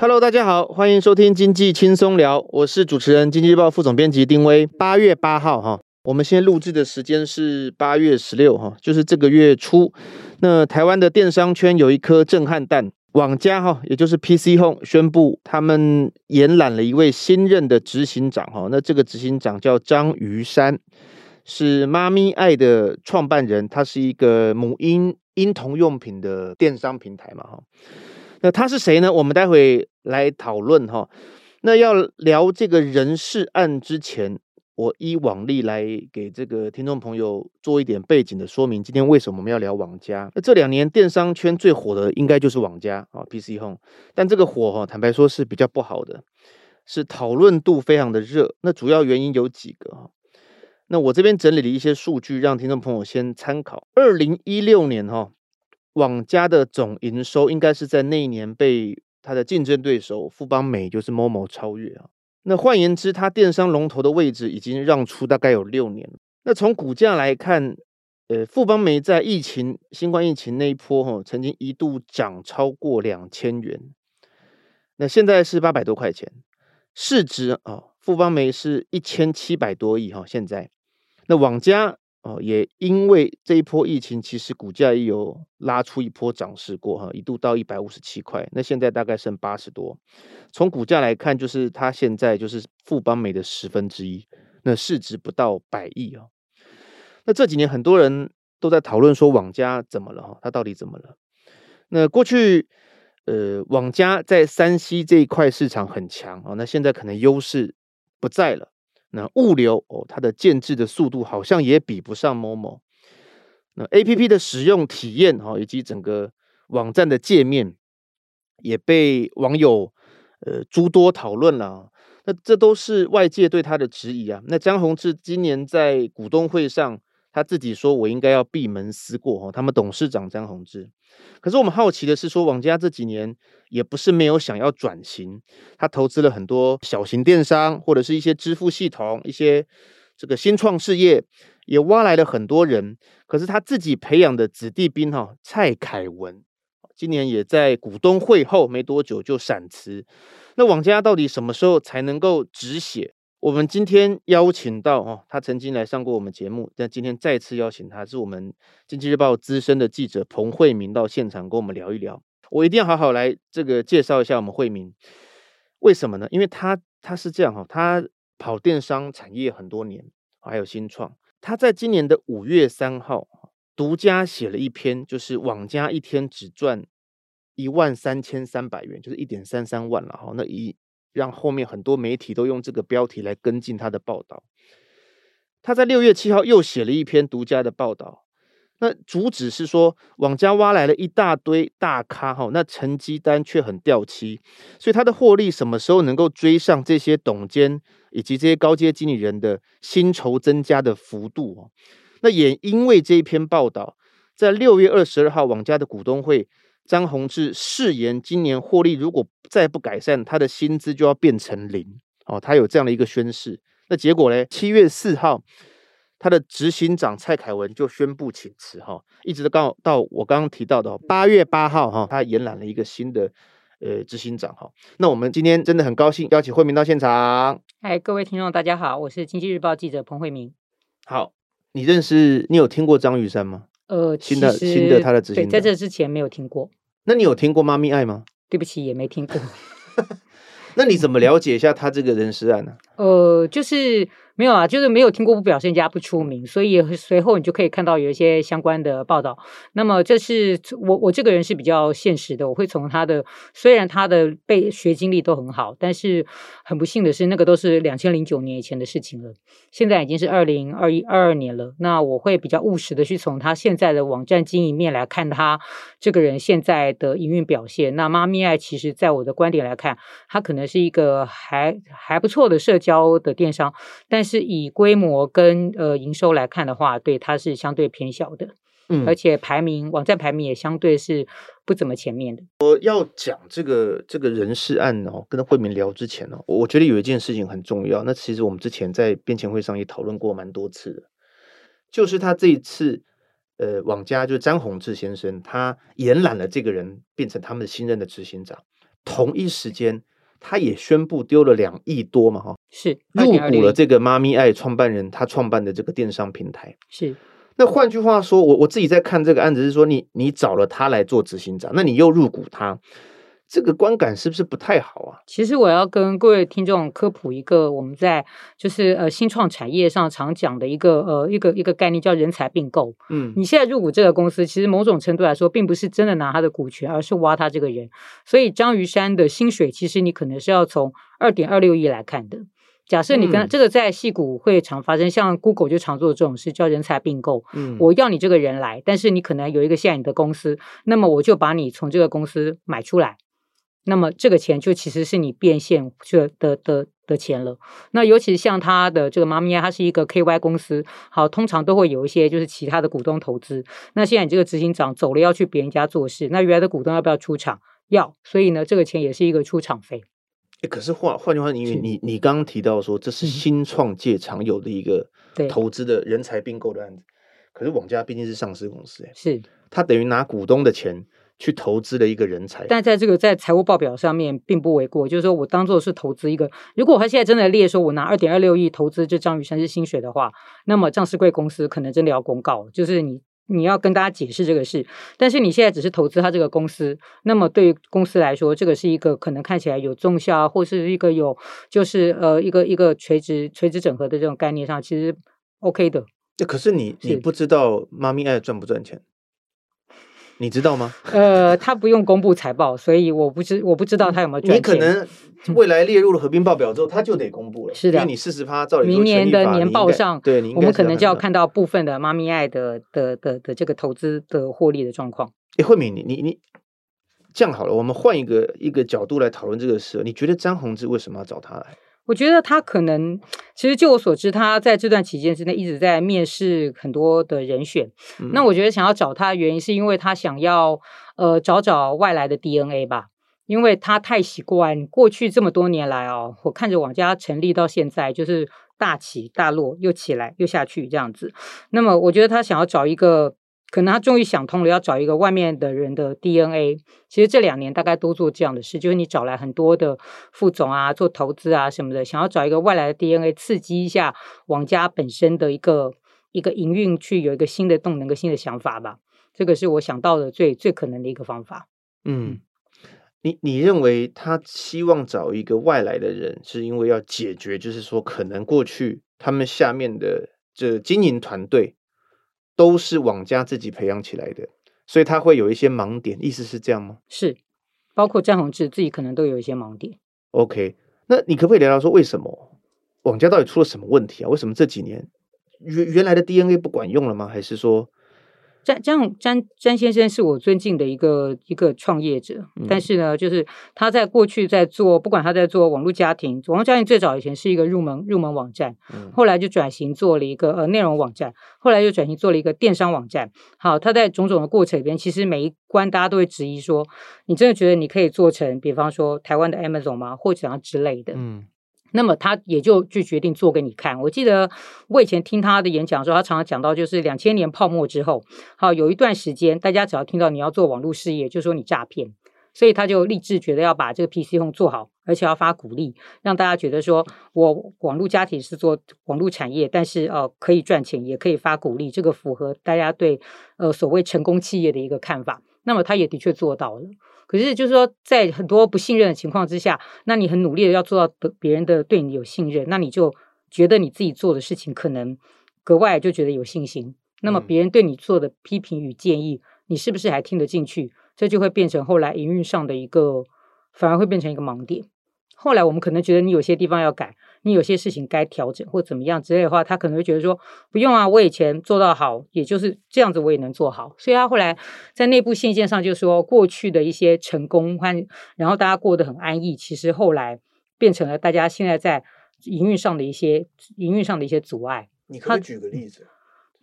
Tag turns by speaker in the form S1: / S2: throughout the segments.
S1: Hello，大家好，欢迎收听经济轻松聊，我是主持人、经济日报副总编辑丁威。八月八号哈，我们现在录制的时间是八月十六哈，就是这个月初。那台湾的电商圈有一颗震撼弹，网家哈，也就是 PC Home 宣布他们延揽了一位新任的执行长哈。那这个执行长叫张瑜珊，是妈咪爱的创办人，他是一个母婴婴童用品的电商平台嘛哈。那他是谁呢？我们待会来讨论哈。那要聊这个人事案之前，我依往例来给这个听众朋友做一点背景的说明。今天为什么我们要聊网家？那这两年电商圈最火的应该就是网家啊，PC Home。但这个火哈，坦白说是比较不好的，是讨论度非常的热。那主要原因有几个哈。那我这边整理了一些数据，让听众朋友先参考。二零一六年哈。网家的总营收应该是在那一年被它的竞争对手富邦美，就是 Momo 超越啊。那换言之，它电商龙头的位置已经让出大概有六年。那从股价来看，呃，富邦美在疫情、新冠疫情那一波哈，曾经一度涨超过两千元。那现在是八百多块钱，市值啊，富邦美是一千七百多亿哈。现在，那网家。哦，也因为这一波疫情，其实股价也有拉出一波涨势过哈，一度到一百五十七块，那现在大概剩八十多。从股价来看，就是它现在就是富邦美的十分之一，那市值不到百亿啊。那这几年很多人都在讨论说网家怎么了哈，它到底怎么了？那过去呃，网家在山西这一块市场很强啊，那现在可能优势不在了。那物流哦，它的建制的速度好像也比不上某某。那 APP 的使用体验哈，以及整个网站的界面也被网友呃诸多讨论了。那这都是外界对他的质疑啊。那江宏志今年在股东会上。他自己说：“我应该要闭门思过。”哈，他们董事长张宏志。可是我们好奇的是，说王家这几年也不是没有想要转型，他投资了很多小型电商，或者是一些支付系统，一些这个新创事业，也挖来了很多人。可是他自己培养的子弟兵哈，蔡凯文，今年也在股东会后没多久就闪辞。那王家到底什么时候才能够止血？我们今天邀请到哦，他曾经来上过我们节目，但今天再次邀请他，是我们经济日报资深的记者彭慧明到现场跟我们聊一聊。我一定要好好来这个介绍一下我们慧明，为什么呢？因为他他是这样哈，他跑电商产业很多年，还有新创。他在今年的五月三号独家写了一篇，就是网家一天只赚一万三千三百元，就是一点三三万了哈。那一让后面很多媒体都用这个标题来跟进他的报道。他在六月七号又写了一篇独家的报道，那主旨是说，网家挖来了一大堆大咖哈，那成绩单却很掉漆，所以他的获利什么时候能够追上这些董监以及这些高阶经理人的薪酬增加的幅度？那也因为这一篇报道，在六月二十二号网家的股东会。张宏志誓言，今年获利如果再不改善，他的薪资就要变成零。哦，他有这样的一个宣誓。那结果呢？七月四号，他的执行长蔡凯文就宣布请辞。哈，一直到到我刚刚提到的八月八号，哈，他延揽了一个新的呃执行长。哈，那我们今天真的很高兴邀请惠明到现场。
S2: 嗨，各位听众，大家好，我是经济日报记者彭慧明。
S1: 好，你认识你有听过张玉山吗？
S2: 呃，
S1: 新的新的他的执行长，
S2: 在这之前没有听过。
S1: 那你有听过妈咪爱吗？
S2: 对不起，也没听过。
S1: 那你怎么了解一下他这个人事案呢？
S2: 呃，就是。没有啊，就是没有听过，不表现家不出名，所以随后你就可以看到有一些相关的报道。那么这是我我这个人是比较现实的，我会从他的虽然他的被学经历都很好，但是很不幸的是，那个都是两千零九年以前的事情了，现在已经是二零二一二二年了。那我会比较务实的去从他现在的网站经营面来看他这个人现在的营运表现。那妈咪爱其实在我的观点来看，他可能是一个还还不错的社交的电商，但是。以规模跟呃营收来看的话，对它是相对偏小的，嗯，而且排名网站排名也相对是不怎么前面的。
S1: 我要讲这个这个人事案哦，跟慧明聊之前哦，我觉得有一件事情很重要。那其实我们之前在编前会上也讨论过蛮多次的，就是他这一次呃网家就是张宏志先生，他延揽了这个人变成他们的新任的执行长。同一时间，他也宣布丢了两亿多嘛，哈，
S2: 是
S1: 入股了这个妈咪爱创办人他创办的这个电商平台。
S2: 是，
S1: 那换句话说，我我自己在看这个案子，是说你你找了他来做执行长，那你又入股他。这个观感是不是不太好啊？
S2: 其实我要跟各位听众科普一个我们在就是呃新创产业上常讲的一个呃一个一个概念，叫人才并购。嗯，你现在入股这个公司，其实某种程度来说，并不是真的拿他的股权，而是挖他这个人。所以张于山的薪水，其实你可能是要从二点二六亿来看的。假设你跟、嗯、这个在戏股会常发生，像 Google 就常做这种事，叫人才并购。嗯，我要你这个人来，但是你可能有一个现有的公司，那么我就把你从这个公司买出来。那么这个钱就其实是你变现这的的的钱了。那尤其像他的这个妈咪呀，它是一个 KY 公司，好，通常都会有一些就是其他的股东投资。那现在你这个执行长走了，要去别人家做事，那原来的股东要不要出场？要，所以呢，这个钱也是一个出场费。
S1: 诶，可是换换句话，因为你你刚刚提到说这是新创界常有的一个投资的人才并购的案子，可是网家毕竟是上市公司，诶，
S2: 是，
S1: 他等于拿股东的钱。去投资的一个人才，
S2: 但在这个在财务报表上面并不为过。就是说我当做是投资一个，如果他现在真的列说，我拿二点二六亿投资这张雨生是薪水的话，那么上市贵公司可能真的要公告，就是你你要跟大家解释这个事。但是你现在只是投资他这个公司，那么对于公司来说，这个是一个可能看起来有重效，或是一个有就是呃一个一个垂直垂直整合的这种概念上，其实 OK 的。
S1: 可是你你不知道妈咪爱赚不赚钱？你知道吗？
S2: 呃，他不用公布财报，所以我不知我不知道他有没有赚钱。
S1: 你可能未来列入了合并报表之后，他就得公布了。
S2: 是的，
S1: 因为你四十趴照理
S2: 明年的年报上，
S1: 对，
S2: 我们可能就要看到部分的妈咪爱的的的的，的这个投资的获利的状况。
S1: 哎，慧敏，你你你这样好了，我们换一个一个角度来讨论这个事。你觉得张宏志为什么要找他来？
S2: 我觉得他可能，其实就我所知，他在这段期间之内一直在面试很多的人选。嗯、那我觉得想要找他的原因，是因为他想要呃找找外来的 DNA 吧，因为他太习惯过去这么多年来哦，我看着网家成立到现在，就是大起大落，又起来又下去这样子。那么我觉得他想要找一个。可能他终于想通了，要找一个外面的人的 DNA。其实这两年大概都做这样的事，就是你找来很多的副总啊，做投资啊什么的，想要找一个外来的 DNA，刺激一下网家本身的一个一个营运，去有一个新的动能、跟新的想法吧。这个是我想到的最最可能的一个方法。
S1: 嗯，你你认为他希望找一个外来的人，是因为要解决，就是说可能过去他们下面的这经营团队。都是网家自己培养起来的，所以他会有一些盲点，意思是这样吗？
S2: 是，包括詹宏志自己可能都有一些盲点。
S1: OK，那你可不可以聊聊说为什么网家到底出了什么问题啊？为什么这几年原原来的 DNA 不管用了吗？还是说？詹
S2: 詹詹詹先生是我尊敬的一个一个创业者，嗯、但是呢，就是他在过去在做，不管他在做网络家庭，网络家庭最早以前是一个入门入门网站，嗯、后来就转型做了一个呃内容网站，后来又转型做了一个电商网站。好，他在种种的过程里边，其实每一关大家都会质疑说，你真的觉得你可以做成，比方说台湾的 Amazon 吗，或者怎样之类的？嗯。那么他也就就决定做给你看。我记得我以前听他的演讲的时候，他常常讲到，就是两千年泡沫之后，好有一段时间，大家只要听到你要做网络事业，就说你诈骗，所以他就立志觉得要把这个 PC Home 做好，而且要发鼓励，让大家觉得说我网络家庭是做网络产业，但是呃可以赚钱，也可以发鼓励，这个符合大家对呃所谓成功企业的一个看法。那么他也的确做到了。可是，就是说，在很多不信任的情况之下，那你很努力的要做到别人的对你有信任，那你就觉得你自己做的事情可能格外就觉得有信心。那么别人对你做的批评与建议，你是不是还听得进去？这就会变成后来营运上的一个，反而会变成一个盲点。后来我们可能觉得你有些地方要改。你有些事情该调整或怎么样之类的话，他可能会觉得说不用啊，我以前做到好，也就是这样子，我也能做好。所以他后来在内部信件上就说，过去的一些成功和然后大家过得很安逸，其实后来变成了大家现在在营运上的一些营运上的一些阻碍。
S1: 你可以举个例子，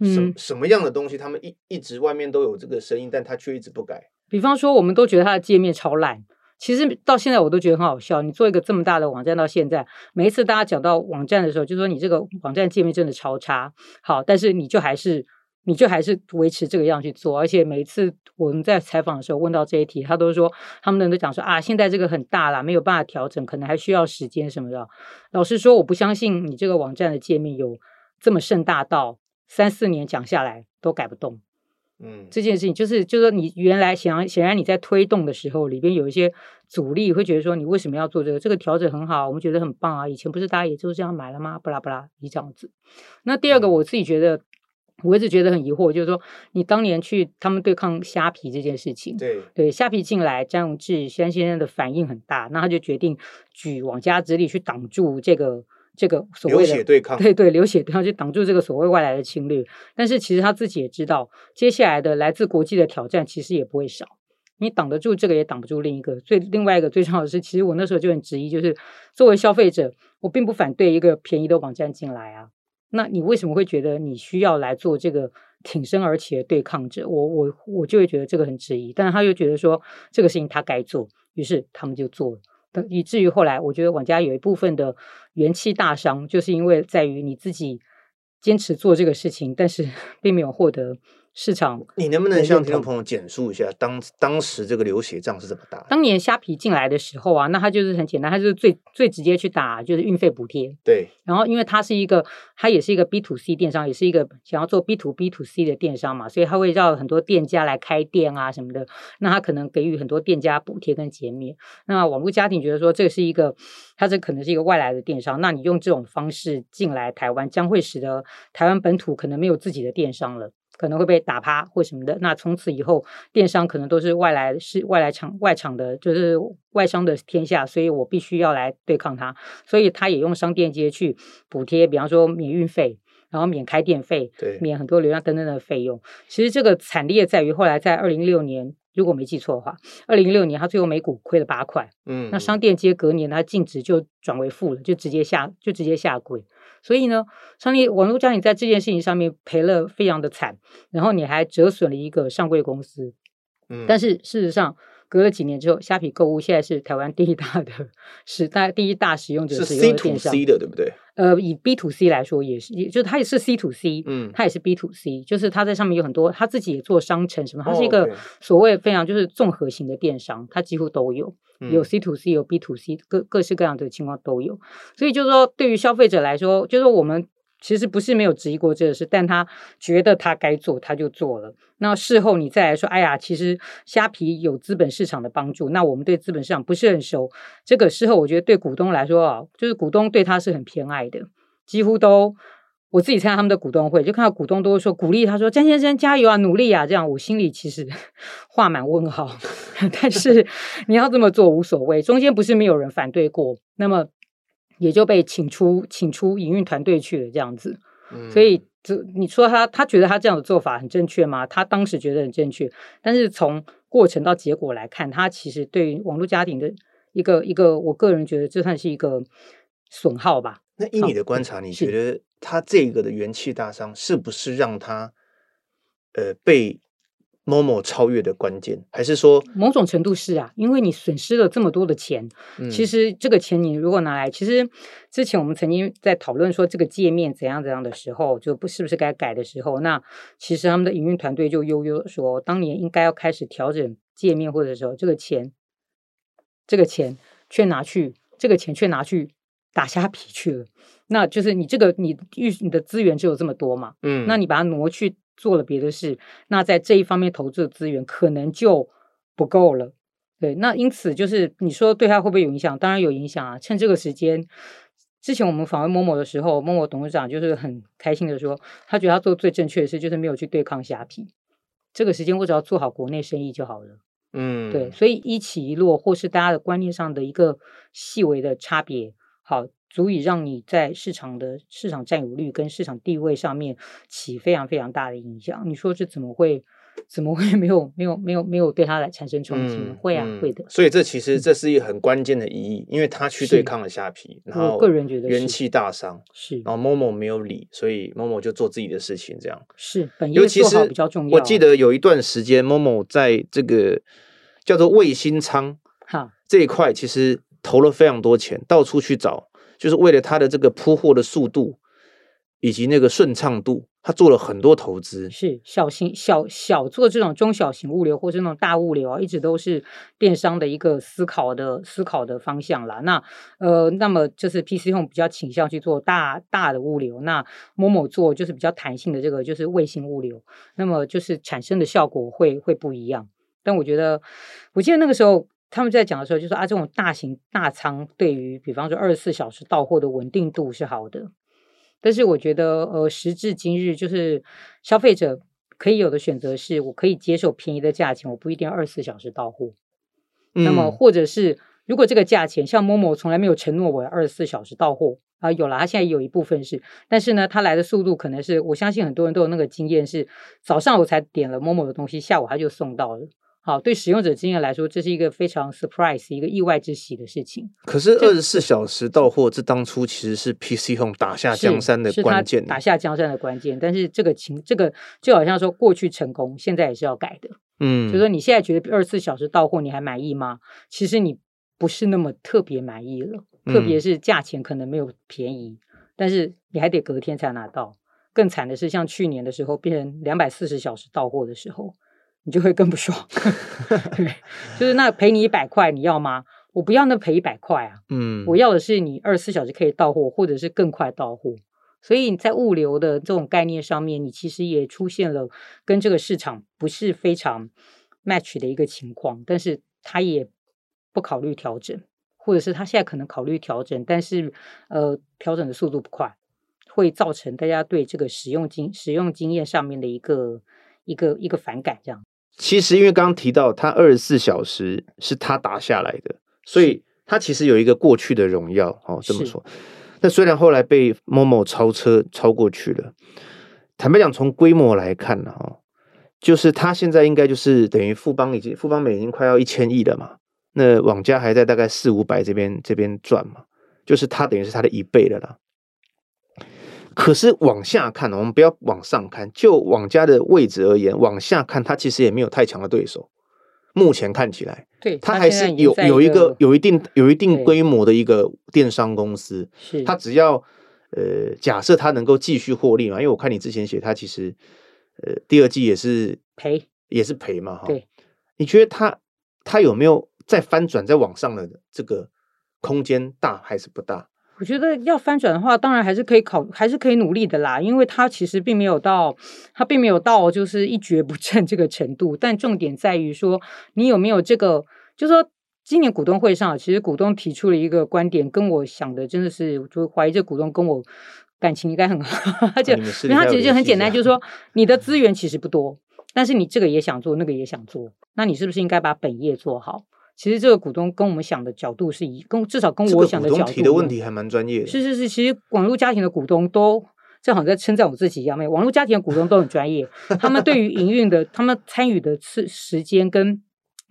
S1: 什、嗯、什么样的东西，他们一一直外面都有这个声音，但他却一直不改。
S2: 比方说，我们都觉得他的界面超烂。其实到现在我都觉得很好笑。你做一个这么大的网站，到现在每一次大家讲到网站的时候，就说你这个网站界面真的超差。好，但是你就还是你就还是维持这个样去做，而且每一次我们在采访的时候问到这一题，他都说他们人都讲说啊，现在这个很大了，没有办法调整，可能还需要时间什么的。老实说，我不相信你这个网站的界面有这么盛大到三四年讲下来都改不动。嗯，这件事情就是就是说你原来想显然你在推动的时候里边有一些阻力，会觉得说你为什么要做这个？这个调整很好，我们觉得很棒啊。以前不是大家也就是这样买了吗？不啦不啦，你这样子。那第二个，我自己觉得。我一直觉得很疑惑，就是说，你当年去他们对抗虾皮这件事情，
S1: 对
S2: 对，虾皮进来，张永志先生的反应很大，那他就决定举网家之力去挡住这个这个所谓的
S1: 流血对抗，
S2: 对对，流血对抗，就挡住这个所谓外来的侵略。但是其实他自己也知道，接下来的来自国际的挑战其实也不会少，你挡得住这个，也挡不住另一个。最另外一个最重要的是，其实我那时候就很质疑，就是作为消费者，我并不反对一个便宜的网站进来啊。那你为什么会觉得你需要来做这个挺身而起的对抗者？我我我就会觉得这个很质疑，但是他又觉得说这个事情他该做，于是他们就做了。以至于后来，我觉得网家有一部分的元气大伤，就是因为在于你自己坚持做这个事情，但是 并没有获得。市场，
S1: 你能不能向听众朋友简述一下当当时这个流血仗是怎么打的？
S2: 当年虾皮进来的时候啊，那它就是很简单，它就是最最直接去打就是运费补贴。
S1: 对。
S2: 然后，因为它是一个，它也是一个 B to C 电商，也是一个想要做 B to B to C 的电商嘛，所以它会让很多店家来开店啊什么的。那它可能给予很多店家补贴跟减免。那网络家庭觉得说这是一个，它这可能是一个外来的电商，那你用这种方式进来台湾，将会使得台湾本土可能没有自己的电商了。可能会被打趴或什么的，那从此以后电商可能都是外来是外来厂外厂的，就是外商的天下，所以我必须要来对抗它，所以他也用商店街去补贴，比方说免运费，然后免开店费，
S1: 对，
S2: 免很多流量等等的费用。其实这个惨烈在于后来在二零一六年，如果没记错的话，二零一六年它最后每股亏了八块，嗯，那商店街隔年它净值就转为负了，就直接下就直接下柜。所以呢，商业网络家你在这件事情上面赔了非常的惨，然后你还折损了一个上柜公司。嗯，但是事实上，隔了几年之后，虾皮购物现在是台湾第一大的使大第一大使用者使用的电商，
S1: 是 C to C 的，对不对？
S2: 呃，以 B to C 来说，也是，也就是它也是 C to C，嗯，它也是 B to C，就是它在上面有很多，它自己也做商城什么，它是一个所谓非常就是综合型的电商，它几乎都有，有 C to C，有 B to C，各各式各样的情况都有，所以就是说，对于消费者来说，就是我们。其实不是没有质疑过这个事，但他觉得他该做，他就做了。那事后你再来说，哎呀，其实虾皮有资本市场的帮助，那我们对资本市场不是很熟。这个事后，我觉得对股东来说啊，就是股东对他是很偏爱的，几乎都我自己参加他们的股东会，就看到股东都说鼓励他说：“詹先生加油啊，努力啊！”这样我心里其实 画满问号。但是你要这么做无所谓，中间不是没有人反对过。那么。也就被请出请出营运团队去了，这样子。嗯、所以这你说他他觉得他这样的做法很正确吗？他当时觉得很正确，但是从过程到结果来看，他其实对于网络家庭的一个一个，我个人觉得这算是一个损耗吧。
S1: 那以你的观察，嗯、你觉得他这个的元气大伤是不是让他呃被？Momo 超越的关键，还是说
S2: 某种程度是啊，因为你损失了这么多的钱，嗯、其实这个钱你如果拿来，其实之前我们曾经在讨论说这个界面怎样怎样的时候，就不是不是该改的时候，那其实他们的营运团队就悠悠说，当年应该要开始调整界面，或者说这个钱，这个钱却拿去，这个钱却拿去打虾皮去了，那就是你这个你预你的资源只有这么多嘛，嗯，那你把它挪去。做了别的事，那在这一方面投资的资源可能就不够了。对，那因此就是你说对他会不会有影响？当然有影响啊！趁这个时间，之前我们访问 Momo 的时候，Momo 董事长就是很开心的说，他觉得他做最正确的事就是没有去对抗虾皮。这个时间我只要做好国内生意就好了。嗯，对，所以一起一落，或是大家的观念上的一个细微的差别，好。足以让你在市场的市场占有率跟市场地位上面起非常非常大的影响。你说这怎么会怎么会没有没有没有没有对他来产生冲击？嗯、会啊，嗯、会的。
S1: 所以这其实这是一个很关键的意义，因为他去对抗了虾皮，然后个人觉得元气大伤，
S2: 是。
S1: 然后 Momo 没有理，所以 Momo 就做自己的事情，这样
S2: 是。本业做好比较重要。
S1: 我记得有一段时间，Momo 在这个叫做卫星仓哈这一块，其实投了非常多钱，到处去找。就是为了它的这个铺货的速度，以及那个顺畅度，他做了很多投资。
S2: 是小型小小做这种中小型物流，或是那种大物流啊，一直都是电商的一个思考的思考的方向啦。那呃，那么就是 PC Home 比较倾向去做大大的物流，那 Momo 做就是比较弹性的这个就是卫星物流，那么就是产生的效果会会不一样。但我觉得，我记得那个时候。他们在讲的时候就说啊，这种大型大仓对于比方说二十四小时到货的稳定度是好的，但是我觉得呃，时至今日，就是消费者可以有的选择是，我可以接受便宜的价钱，我不一定要二十四小时到货。嗯、那么或者是如果这个价钱像 Momo 从来没有承诺我要二十四小时到货啊，有了，他现在有一部分是，但是呢，他来的速度可能是我相信很多人都有那个经验是，早上我才点了 Momo 的东西，下午他就送到了。好，对使用者经验来说，这是一个非常 surprise、一个意外之喜的事情。
S1: 可是二十四小时到货，这当初其实是 PC Home 打下江山的关键，
S2: 打下江山的关键。但是这个情，这个就好像说过去成功，现在也是要改的。嗯，就是说你现在觉得二十四小时到货，你还满意吗？其实你不是那么特别满意了，特别是价钱可能没有便宜，嗯、但是你还得隔天才拿到。更惨的是，像去年的时候变成两百四十小时到货的时候。你就会更不爽，对，就是那赔你一百块，你要吗？我不要那赔一百块啊，嗯，我要的是你二十四小时可以到货，或者是更快到货。所以你在物流的这种概念上面，你其实也出现了跟这个市场不是非常 match 的一个情况，但是他也不考虑调整，或者是他现在可能考虑调整，但是呃，调整的速度不快，会造成大家对这个使用经使用经验上面的一个一个一个反感，这样。
S1: 其实，因为刚刚提到他二十四小时是他打下来的，所以他其实有一个过去的荣耀哦。这么说，那虽然后来被 Momo 超车超过去了，坦白讲，从规模来看呢，哈，就是他现在应该就是等于富邦已经富邦美已经快要一千亿了嘛，那网家还在大概四五百这边这边赚嘛，就是他等于是他的一倍了啦。可是往下看，我们不要往上看，就网家的位置而言，往下看，它其实也没有太强的对手。目前看起来，
S2: 对，
S1: 它还是有有一个有一定有一定规模的一个电商公司。是，它只要呃，假设它能够继续获利嘛，因为我看你之前写，它其实呃，第二季也是赔，也是赔嘛，哈。对，你觉得它它有没有再翻转再往上的这个空间大还是不大？
S2: 我觉得要翻转的话，当然还是可以考，还是可以努力的啦。因为它其实并没有到，它并没有到就是一蹶不振这个程度。但重点在于说，你有没有这个？就是说，今年股东会上，其实股东提出了一个观点，跟我想的真的是，我就怀疑这股东跟我感情应该很 好。而且，因为他其实就很简单，就是说，你的资源其实不多，但是你这个也想做，那个也想做，那你是不是应该把本业做好？其实这个股东跟我们想的角度是一，跟至少跟我想的角度。
S1: 提的问题还蛮专业的。
S2: 是是是，其实网络家庭的股东都正好在称赞我自己一样，没有网络家庭的股东都很专业，他们对于营运的，他们参与的次时间跟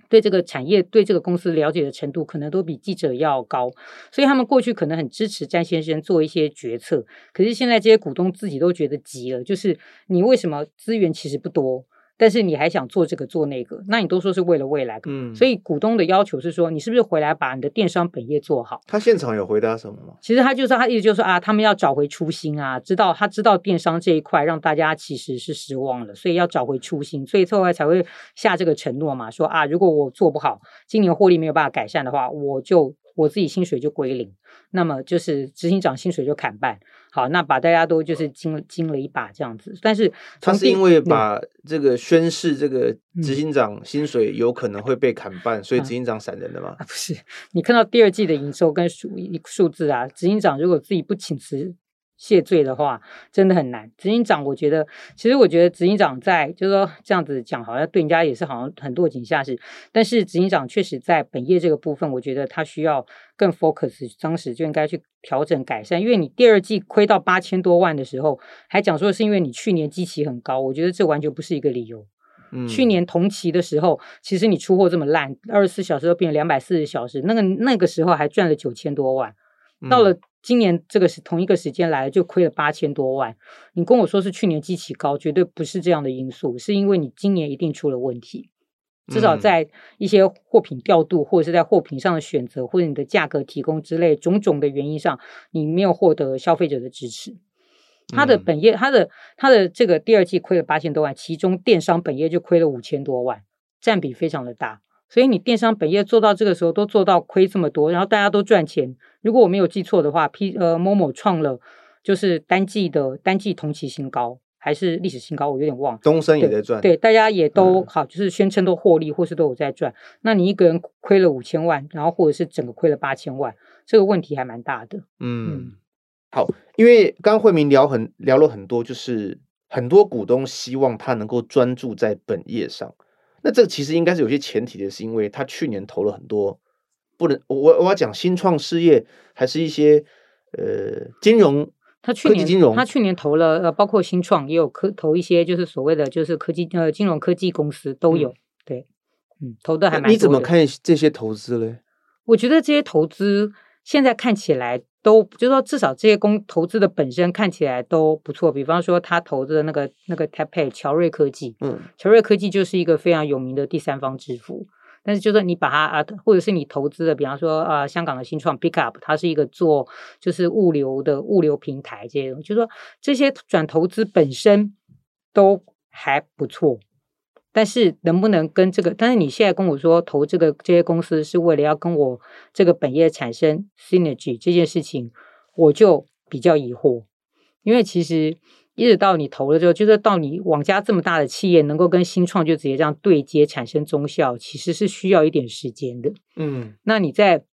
S2: 对这个产业、对这个公司了解的程度，可能都比记者要高，所以他们过去可能很支持詹先生做一些决策，可是现在这些股东自己都觉得急了，就是你为什么资源其实不多？但是你还想做这个做那个，那你都说是为了未来，嗯，所以股东的要求是说，你是不是回来把你的电商本业做好？
S1: 他现场有回答什么吗？
S2: 其实他就是他意思就是说啊，他们要找回初心啊，知道他知道电商这一块让大家其实是失望了，所以要找回初心，所以后来才会下这个承诺嘛，说啊，如果我做不好，今年获利没有办法改善的话，我就。我自己薪水就归零，那么就是执行长薪水就砍半，好，那把大家都就是惊惊了一把这样子。但是
S1: 他是因为把这个宣誓这个执行长薪水有可能会被砍半，嗯、所以执行长闪人的吗？
S2: 啊，不是，你看到第二季的营收跟数数字啊，执行长如果自己不请辞。谢罪的话真的很难。执行长，我觉得，其实我觉得执行长在，就是说这样子讲，好像对人家也是好像很落井下石。但是执行长确实在本业这个部分，我觉得他需要更 focus，当时就应该去调整改善。因为你第二季亏到八千多万的时候，还讲说是因为你去年基期很高，我觉得这完全不是一个理由。嗯，去年同期的时候，其实你出货这么烂，二十四小时都变成两百四十小时，那个那个时候还赚了九千多万，到了。今年这个是同一个时间来就亏了八千多万。你跟我说是去年基期高，绝对不是这样的因素，是因为你今年一定出了问题，至少在一些货品调度或者是在货品上的选择，或者你的价格提供之类种种的原因上，你没有获得消费者的支持。它的本业，它的它的这个第二季亏了八千多万，其中电商本业就亏了五千多万，占比非常的大。所以你电商本业做到这个时候都做到亏这么多，然后大家都赚钱。如果我没有记错的话，P 呃 Momo 创了就是单季的单季同期新高，还是历史新高，我有点忘了。
S1: 东升也在赚，
S2: 对，大家也都好，就是宣称都获利或是都有在赚。嗯、那你一个人亏了五千万，然后或者是整个亏了八千万，这个问题还蛮大的。
S1: 嗯，嗯好，因为刚刚慧明聊很聊了很多，就是很多股东希望他能够专注在本业上。那这个其实应该是有些前提的，是因为他去年投了很多，不能我我要讲新创事业，还是一些呃金融，
S2: 他去年金融，他去年投了呃包括新创也有科投一些就是所谓的就是科技呃金融科技公司都有，嗯、对，嗯，投的还蛮的。
S1: 你怎么看这些投资嘞？
S2: 我觉得这些投资现在看起来。都就是说，至少这些公投资的本身看起来都不错。比方说，他投资的那个那个 TapPay 乔瑞科技，嗯，乔瑞科技就是一个非常有名的第三方支付。但是，就是你把它啊，或者是你投资的，比方说啊，香港的新创 Pickup，它是一个做就是物流的物流平台，这些东西，就是说这些转投资本身都还不错。但是能不能跟这个？但是你现在跟我说投这个这些公司是为了要跟我这个本业产生 synergy 这件事情，我就比较疑惑。因为其实一直到你投了之后，就是到你网家这么大的企业能够跟新创就直接这样对接产生综效，其实是需要一点时间的。嗯，那你在。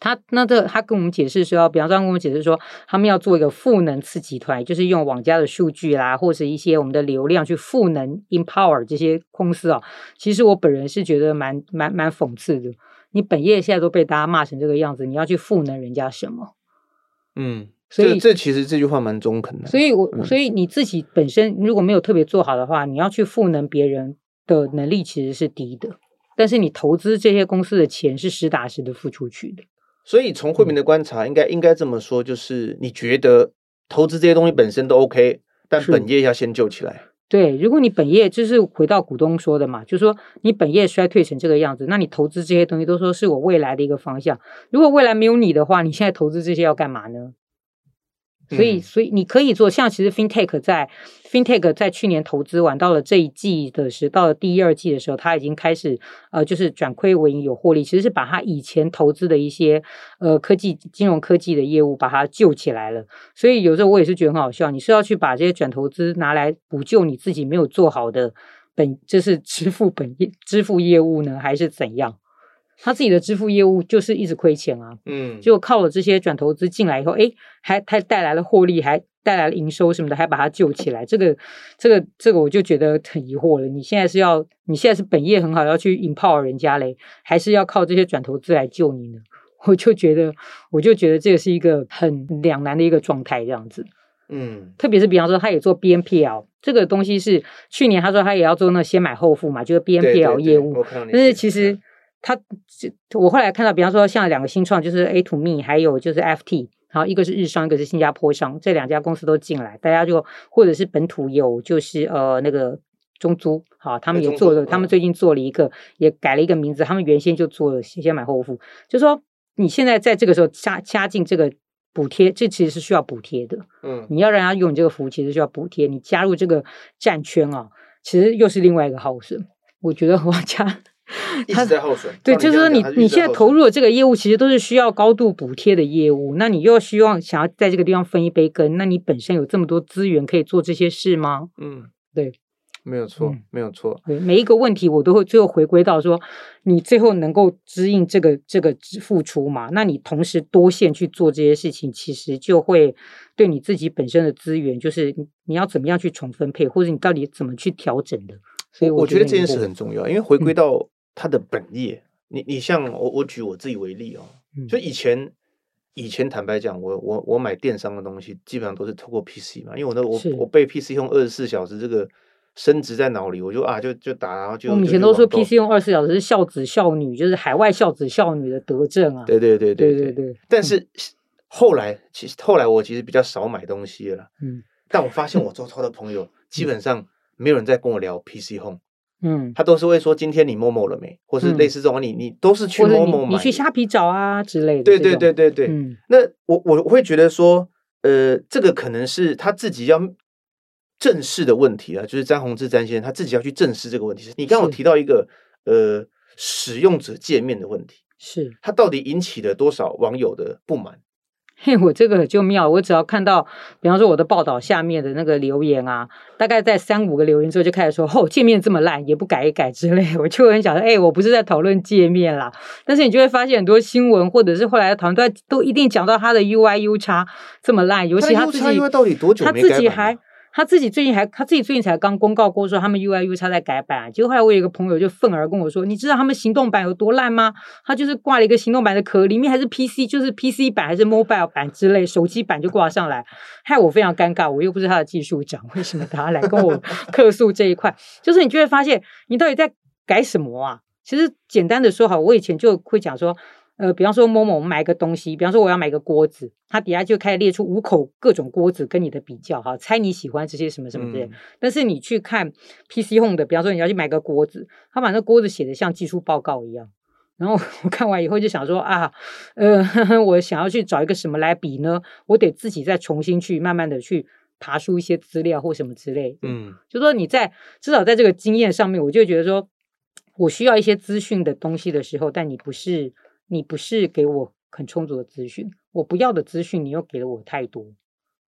S2: 他那这他跟我们解释说，比方说跟我们解释说，他们要做一个赋能次集团，就是用网家的数据啦，或者一些我们的流量去赋能 empower 这些公司哦。其实我本人是觉得蛮蛮蛮讽刺的。你本业现在都被大家骂成这个样子，你要去赋能人家什么？嗯，所以
S1: 这，其实这句话蛮中肯的。
S2: 所以我，我所以你自己本身如果没有特别做好的话，你要去赋能别人的能力其实是低的。但是你投资这些公司的钱是实打实的付出去的。
S1: 所以从慧明的观察，应该应该这么说，就是你觉得投资这些东西本身都 OK，但本业要先救起来。
S2: 对，如果你本业就是回到股东说的嘛，就是说你本业衰退成这个样子，那你投资这些东西都说是我未来的一个方向。如果未来没有你的话，你现在投资这些要干嘛呢？所以，所以你可以做，像其实 FinTech 在 FinTech 在去年投资完，到了这一季的时，到了第一二季的时候，它已经开始呃，就是转亏为盈有获利，其实是把它以前投资的一些呃科技金融科技的业务把它救起来了。所以有时候我也是觉得很好笑，你是要去把这些转投资拿来补救你自己没有做好的本，就是支付本业支付业务呢，还是怎样？他自己的支付业务就是一直亏钱啊，嗯，就靠了这些转投资进来以后，哎，还还带来了获利，还带来了营收什么的，还把它救起来。这个这个这个我就觉得很疑惑了。你现在是要你现在是本业很好，要去 empower 人家嘞，还是要靠这些转投资来救你呢？我就觉得我就觉得这个是一个很两难的一个状态，这样子。嗯，特别是比方说，他也做 BNPL 这个东西，是去年他说他也要做那先买后付嘛，就是 BNPL 业务，但是其实。他我后来看到，比方说像两个新创，就是 A to Me，还有就是 FT，好，一个是日商，一个是新加坡商，这两家公司都进来，大家就或者是本土有就是呃那个中租，好，他们也做了，他们最近做了一个，也改了一个名字，他们原先就做了先买后付，就是说你现在在这个时候加加进这个补贴，这其实是需要补贴的，嗯，你要让他用你这个服务，其实需要补贴，你加入这个战圈啊，其实又是另外一个好事，我觉得我加。
S1: 一直在耗损，
S2: 对，就是说你你现在投入的这个业务，其实都是需要高度补贴的业务。那你又希望想要在这个地方分一杯羹，那你本身有这么多资源可以做这些事吗？嗯，对，
S1: 没有错，嗯、没有错。
S2: 对，每一个问题我都会最后回归到说，你最后能够支应这个这个付出嘛？那你同时多线去做这些事情，其实就会对你自己本身的资源，就是你要怎么样去重分配，或者你到底怎么去调整的。所以我觉得
S1: 这件事很重要，因为回归到。他的本业，你你像我，我举我自己为例哦，就以前以前坦白讲，我我我买电商的东西，基本上都是透过 PC 嘛，因为我那我我被 PC 用二十四小时这个升值在脑里，我就啊就就打，然后就
S2: 我们以前都说 PC 用二十四小时是孝子孝女，就是海外孝子孝女的德政啊。
S1: 对对对对对对。但是后来其实后来我其实比较少买东西了，嗯，但我发现我周遭的朋友基本上没有人在跟我聊 PC Home。嗯，他都是会说今天你 Momo 了没，或是类似这种，你你都是去 Momo 买，
S2: 你去虾皮找啊之类的。
S1: 对对对对对。嗯，那我我会觉得说，呃，这个可能是他自己要正视的问题啊，就是詹宏志詹先生他自己要去正视这个问题。你刚刚有提到一个呃使用者界面的问题，
S2: 是
S1: 他到底引起了多少网友的不满？
S2: 嘿，我这个就妙，我只要看到，比方说我的报道下面的那个留言啊，大概在三五个留言之后就开始说，哦，界面这么烂，也不改一改之类，我就很想说，哎，我不是在讨论界面啦，但是你就会发现很多新闻或者是后来的讨论都都一定讲到他的 UI UX 这么烂，尤其他自己
S1: 他到底多久
S2: 他自己还。他自己最近还，他自己最近才刚公告过说他们 UI UX 在改版，结果后来我有一个朋友就愤而跟我说：“你知道他们行动版有多烂吗？他就是挂了一个行动版的壳，里面还是 PC，就是 PC 版还是 Mobile 版之类，手机版就挂上来，害我非常尴尬。我又不是他的技术长，为什么他来跟我 客诉这一块？就是你就会发现，你到底在改什么啊？其实简单的说好，我以前就会讲说。”呃，比方说某某买个东西，比方说我要买个锅子，它底下就开始列出五口各种锅子跟你的比较哈，猜你喜欢这些什么什么之类。嗯、但是你去看 PC Home 的，比方说你要去买个锅子，他把那锅子写的像技术报告一样。然后 我看完以后就想说啊，呃呵呵，我想要去找一个什么来比呢？我得自己再重新去慢慢的去爬出一些资料或什么之类。嗯，就说你在至少在这个经验上面，我就觉得说我需要一些资讯的东西的时候，但你不是。你不是给我很充足的资讯，我不要的资讯你又给了我太多，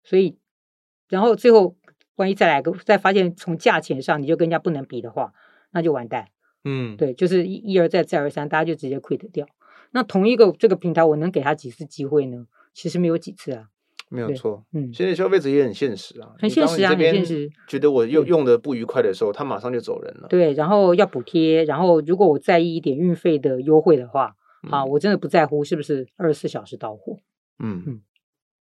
S2: 所以，然后最后万一再来个再发现从价钱上你就跟人家不能比的话，那就完蛋。嗯，对，就是一一而再再而三，大家就直接 quit 掉。那同一个这个平台，我能给他几次机会呢？其实没有几次啊。
S1: 没有错，嗯，现在消费者也很现实啊，
S2: 很现实啊，很现实。
S1: 觉得我用用的不愉快的时候，他马上就走人了。
S2: 对，然后要补贴，然后如果我在意一点运费的优惠的话。好，我真的不在乎是不是二十四小时到货。
S1: 嗯嗯，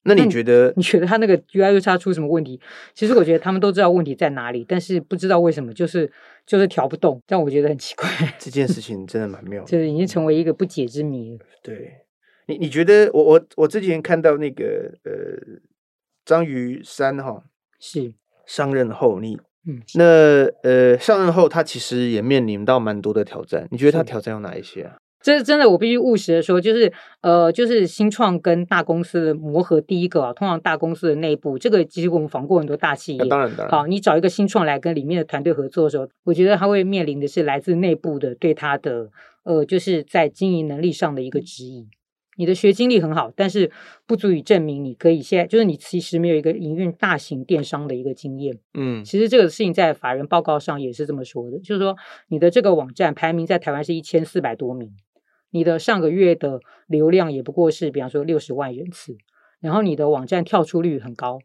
S1: 那你觉得？
S2: 你觉得他那个 U I U 差出什么问题？其实我觉得他们都知道问题在哪里，但是不知道为什么就是就是调不动，让我觉得很奇怪。
S1: 这件事情真的蛮妙的，
S2: 就是已经成为一个不解之谜。
S1: 对，你你觉得我我我之前看到那个呃章鱼三哈
S2: 是
S1: 上任后你嗯那呃上任后他其实也面临到蛮多的挑战，你觉得他挑战有哪一些啊？
S2: 这是真的，我必须务实的说，就是呃，就是新创跟大公司的磨合。第一个啊，通常大公司的内部，这个其实我们访过很多大企业。
S1: 当然，当然。
S2: 好，你找一个新创来跟里面的团队合作的时候，我觉得他会面临的是来自内部的对他的呃，就是在经营能力上的一个质疑。你的学经历很好，但是不足以证明你可以现在，就是你其实没有一个营运大型电商的一个经验。嗯，其实这个事情在法人报告上也是这么说的，就是说你的这个网站排名在台湾是一千四百多名，你的上个月的流量也不过是比方说六十万人次，然后你的网站跳出率很高，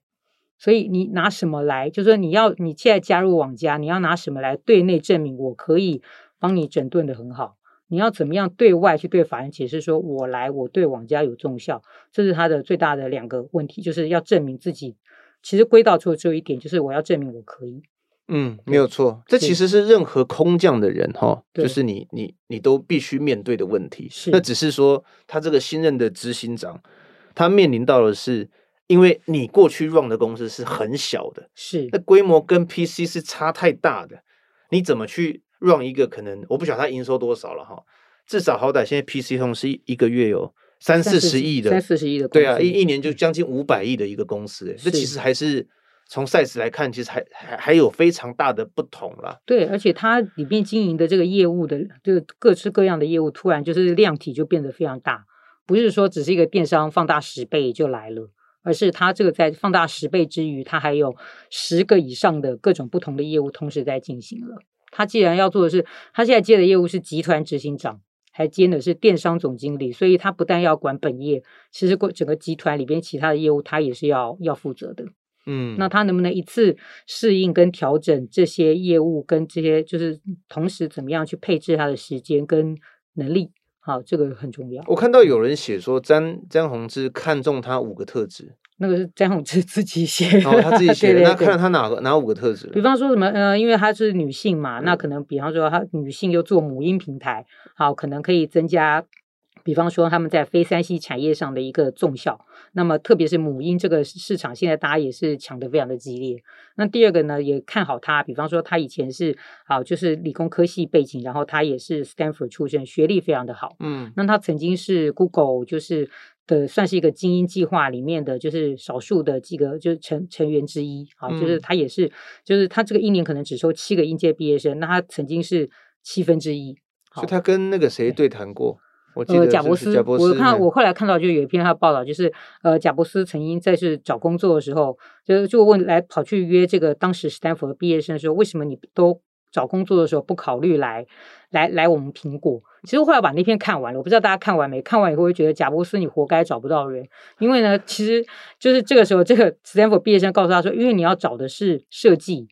S2: 所以你拿什么来？就是说你要你现在加入网家，你要拿什么来对内证明我可以帮你整顿得很好？你要怎么样对外去对法人解释说，我来，我对网家有重效，这是他的最大的两个问题，就是要证明自己。其实归到最后只有一点，就是我要证明我可以。
S1: 嗯，没有错，这其实是任何空降的人哈，就是你你你都必须面对的问题。是，那只是说他这个新任的执行长，他面临到的是，因为你过去 run 的公司是很小的，
S2: 是，
S1: 那规模跟 PC 是差太大的，你怎么去？run 一个可能我不晓得他营收多少了哈，至少好歹现在 PC Home 是一个月有三四十亿的，
S2: 三四十亿的，
S1: 对啊，一一年就将近五百亿的一个公司，哎，这其实还是从 size 来看，其实还还还有非常大的不同啦。
S2: 对，而且它里面经营的这个业务的这个各式各样的业务，突然就是量体就变得非常大，不是说只是一个电商放大十倍就来了，而是它这个在放大十倍之余，它还有十个以上的各种不同的业务同时在进行了。他既然要做的是，他现在接的业务是集团执行长，还兼的是电商总经理，所以他不但要管本业，其实整个集团里边其他的业务，他也是要要负责的。嗯，那他能不能一次适应跟调整这些业务，跟这些就是同时怎么样去配置他的时间跟能力？好，这个很重要。
S1: 我看到有人写说，詹詹宏志看中他五个特质。
S2: 那个是詹宏志自己写的，
S1: 哦，他自己写的。那看到他哪个哪五个特质？
S2: 比方说什么呃，因为她是女性嘛，嗯、那可能比方说她女性又做母婴平台，好，可能可以增加。比方说他们在非三 C 产业上的一个重效，那么特别是母婴这个市场，现在大家也是抢得非常的激烈。那第二个呢，也看好他，比方说他以前是啊就是理工科系背景，然后他也是 Stanford 出身，学历非常的好。嗯，那他曾经是 Google 就是。的算是一个精英计划里面的就是少数的几个就是成成员之一啊，就是他也是就是他这个一年可能只收七个应届毕业生，那他曾经是七分之一，
S1: 所以他跟那个谁对谈过？我
S2: 呃，贾伯斯，我看我后来看到就有一篇他的报道，就是呃，贾伯斯曾经在是找工作的时候，就就问来跑去约这个当时斯坦福的毕业生说，为什么你都找工作的时候不考虑来来来我们苹果？其实我后来把那篇看完了，我不知道大家看完没？看完以后会觉得贾伯斯你活该找不到人，因为呢，其实就是这个时候这个斯坦福毕业生告诉他说，因为你要找的是设计，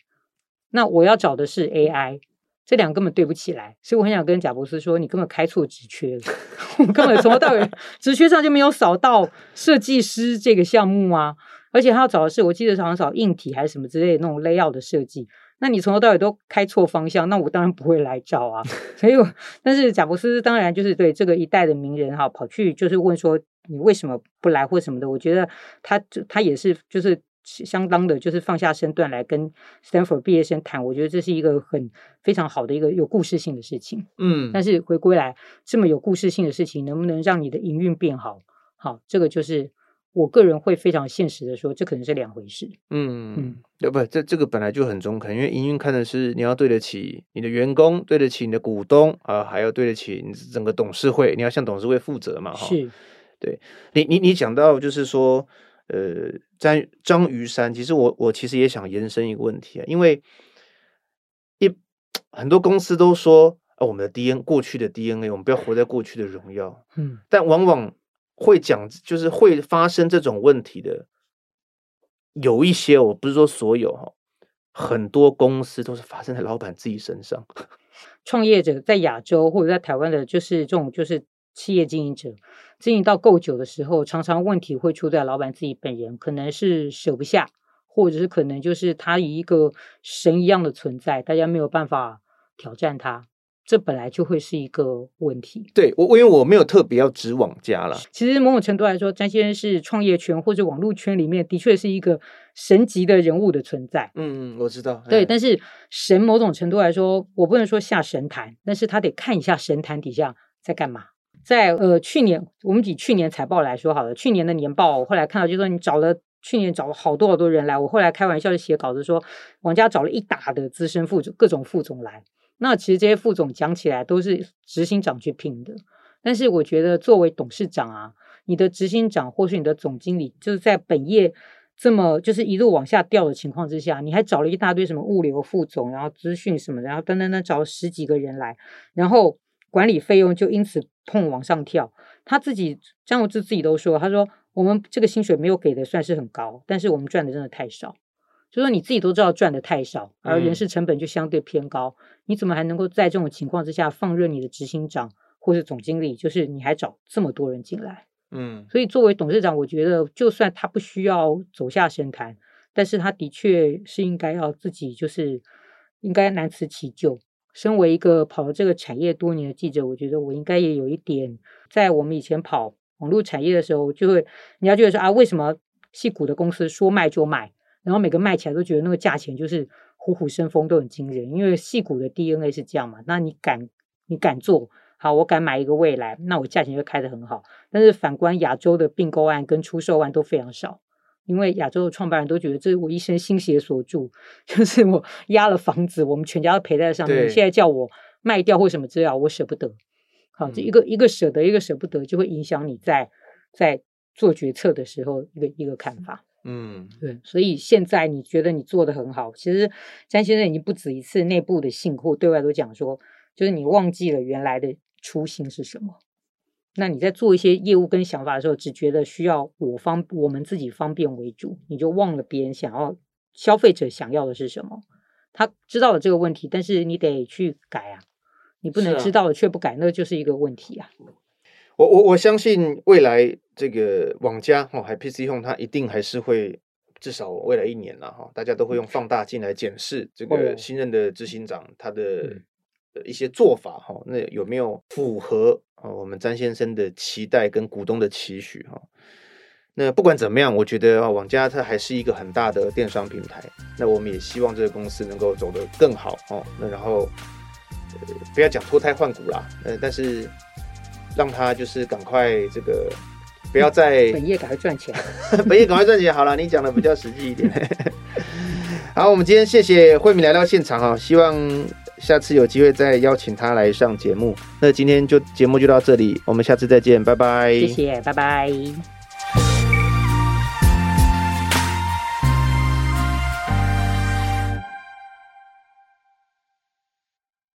S2: 那我要找的是 AI。这两个根本对不起来，所以我很想跟贾博士说，你根本开错职缺了，我根本从头到尾职缺上就没有扫到设计师这个项目啊，而且他要找的是，我记得好像找硬体还是什么之类的那种 layout 的设计，那你从头到尾都开错方向，那我当然不会来找啊。所以我，但是贾博士当然就是对这个一代的名人哈，跑去就是问说你为什么不来或什么的，我觉得他他也是就是。相当的，就是放下身段来跟 Stanford 毕业生谈，我觉得这是一个很非常好的一个有故事性的事情。嗯，但是回归来这么有故事性的事情，能不能让你的营运变好？好，这个就是我个人会非常现实的说，这可能是两回事。嗯
S1: 嗯，要不这这个本来就很中肯，因为营运看的是你要对得起你的员工，对得起你的股东啊，还要对得起你整个董事会，你要向董事会负责嘛。哈，是，对你你你讲到就是说。呃，在张于山，其实我我其实也想延伸一个问题啊，因为一很多公司都说啊，我们的 DNA 过去的 DNA，我们不要活在过去的荣耀，嗯，但往往会讲，就是会发生这种问题的，有一些，我不是说所有哈，很多公司都是发生在老板自己身上。
S2: 创业者在亚洲或者在台湾的，就是这种就是。企业经营者经营到够久的时候，常常问题会出在老板自己本人，可能是舍不下，或者是可能就是他以一个神一样的存在，大家没有办法挑战他，这本来就会是一个问题。
S1: 对我，因为我没有特别要指网家了。
S2: 其实某种程度来说，詹先生是创业圈或者网络圈里面的确是一个神级的人物的存在。
S1: 嗯嗯，我知道。
S2: 对，但是神某种程度来说，我不能说下神坛，但是他得看一下神坛底下在干嘛。在呃去年，我们以去年财报来说好了，去年的年报，我后来看到就说你找了去年找了好多好多人来，我后来开玩笑就写稿子说，王家找了一打的资深副总，各种副总来。那其实这些副总讲起来都是执行长去聘的，但是我觉得作为董事长啊，你的执行长或是你的总经理，就是在本业这么就是一路往下掉的情况之下，你还找了一大堆什么物流副总，然后资讯什么的，然后等等等找了十几个人来，然后。管理费用就因此碰往上跳，他自己张荣志自己都说，他说我们这个薪水没有给的算是很高，但是我们赚的真的太少，就说你自己都知道赚的太少，而人事成本就相对偏高，嗯、你怎么还能够在这种情况之下放任你的执行长或是总经理，就是你还找这么多人进来？嗯，所以作为董事长，我觉得就算他不需要走下神坛，但是他的确是应该要自己就是应该难辞其咎。身为一个跑了这个产业多年的记者，我觉得我应该也有一点，在我们以前跑网络产业的时候，就会人家就会说啊，为什么戏骨的公司说卖就卖，然后每个卖起来都觉得那个价钱就是虎虎生风，都很惊人，因为戏骨的 DNA 是这样嘛。那你敢你敢做好，我敢买一个未来，那我价钱就开得很好。但是反观亚洲的并购案跟出售案都非常少。因为亚洲的创办人都觉得这是我一生心血所铸，就是我押了房子，我们全家都陪在上面。现在叫我卖掉或什么之类，我舍不得。好，这一个一个舍得，一个舍不得，就会影响你在在做决策的时候一个一个看法。嗯，对。所以现在你觉得你做的很好，其实詹先生已经不止一次内部的信或对外都讲说，就是你忘记了原来的初心是什么。那你在做一些业务跟想法的时候，只觉得需要我方我们自己方便为主，你就忘了别人想要消费者想要的是什么。他知道了这个问题，但是你得去改啊，你不能知道了却不改，那就是一个问题啊。
S1: 我我我相信未来这个网家哦，还 PC Home，它一定还是会至少未来一年了哈，大家都会用放大镜来检视这个新任的执行长他的一些做法哈，那有没有符合？啊，我们詹先生的期待跟股东的期许哈，那不管怎么样，我觉得啊，网加它还是一个很大的电商平台。那我们也希望这个公司能够走得更好哦。那然后，呃，不要讲脱胎换骨啦，呃，但是让它就是赶快这个不要再
S2: 本业赶快赚钱，
S1: 本业赶快赚钱。好了，你讲的比较实际一点。好，我们今天谢谢慧敏来到现场哈，希望下次有机会再邀请他来上节目。那今天就节目就到这里，我们下次再见，拜拜。
S2: 谢谢，拜拜。